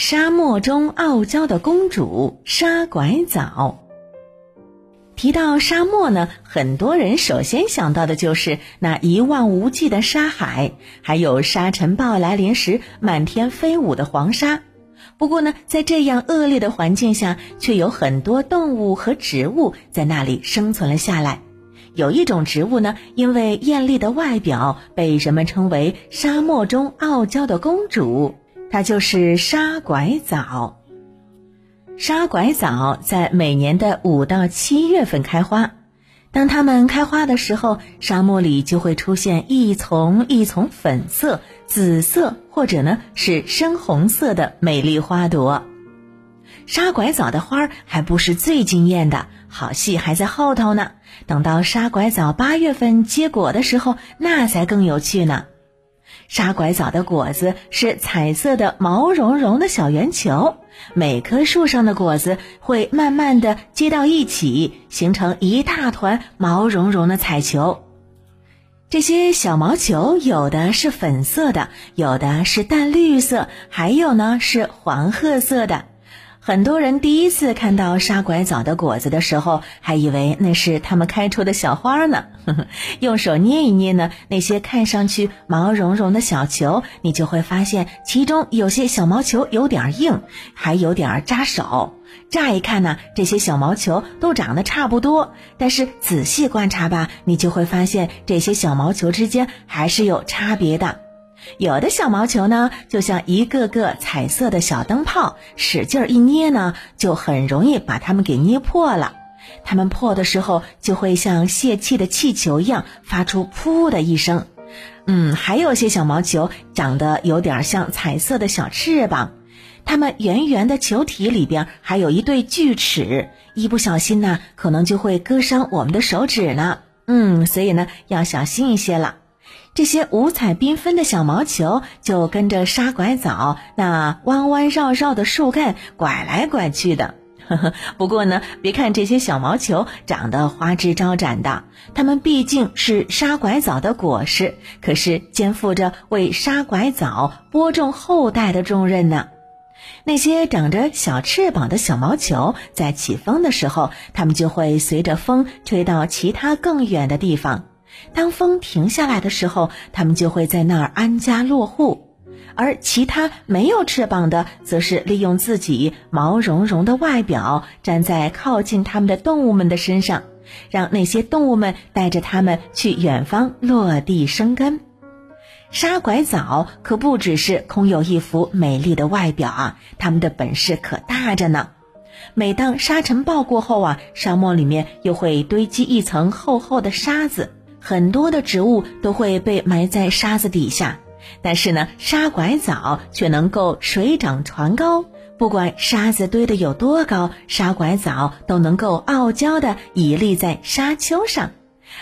沙漠中傲娇的公主沙拐枣。提到沙漠呢，很多人首先想到的就是那一望无际的沙海，还有沙尘暴来临时满天飞舞的黄沙。不过呢，在这样恶劣的环境下，却有很多动物和植物在那里生存了下来。有一种植物呢，因为艳丽的外表，被人们称为沙漠中傲娇的公主，它就是沙拐枣。沙拐枣在每年的五到七月份开花，当它们开花的时候，沙漠里就会出现一丛一丛粉色、紫色或者呢是深红色的美丽花朵。沙拐枣的花儿还不是最惊艳的，好戏还在后头呢。等到沙拐枣八月份结果的时候，那才更有趣呢。沙拐枣的果子是彩色的毛茸茸的小圆球，每棵树上的果子会慢慢的接到一起，形成一大团毛茸茸的彩球。这些小毛球有的是粉色的，有的是淡绿色，还有呢是黄褐色的。很多人第一次看到沙拐枣的果子的时候，还以为那是它们开出的小花呢呵呵。用手捏一捏呢，那些看上去毛茸茸的小球，你就会发现其中有些小毛球有点硬，还有点扎手。乍一看呢，这些小毛球都长得差不多，但是仔细观察吧，你就会发现这些小毛球之间还是有差别的。有的小毛球呢，就像一个个彩色的小灯泡，使劲一捏呢，就很容易把它们给捏破了。它们破的时候，就会像泄气的气球一样，发出“噗”的一声。嗯，还有些小毛球长得有点像彩色的小翅膀，它们圆圆的球体里边还有一对锯齿，一不小心呢，可能就会割伤我们的手指呢。嗯，所以呢，要小心一些了。这些五彩缤纷的小毛球就跟着沙拐枣那弯弯绕绕的树干拐来拐去的。不过呢，别看这些小毛球长得花枝招展的，它们毕竟是沙拐枣的果实，可是肩负着为沙拐枣播种后代的重任呢。那些长着小翅膀的小毛球，在起风的时候，它们就会随着风吹到其他更远的地方。当风停下来的时候，它们就会在那儿安家落户，而其他没有翅膀的，则是利用自己毛茸茸的外表，站在靠近它们的动物们的身上，让那些动物们带着它们去远方落地生根。沙拐枣可不只是空有一副美丽的外表啊，它们的本事可大着呢。每当沙尘暴过后啊，沙漠里面又会堆积一层厚厚的沙子。很多的植物都会被埋在沙子底下，但是呢，沙拐枣却能够水涨船高。不管沙子堆得有多高，沙拐枣都能够傲娇地屹立在沙丘上。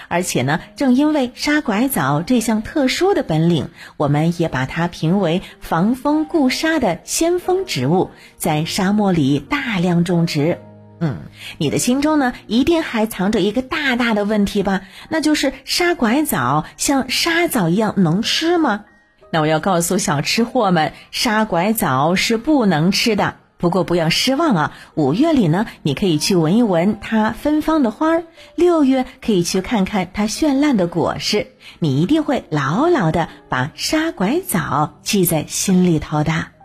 而且呢，正因为沙拐枣这项特殊的本领，我们也把它评为防风固沙的先锋植物，在沙漠里大量种植。嗯，你的心中呢，一定还藏着一个大大的问题吧？那就是沙拐枣像沙枣一样能吃吗？那我要告诉小吃货们，沙拐枣是不能吃的。不过不要失望啊，五月里呢，你可以去闻一闻它芬芳的花儿；六月可以去看看它绚烂的果实。你一定会牢牢的把沙拐枣记在心里头的。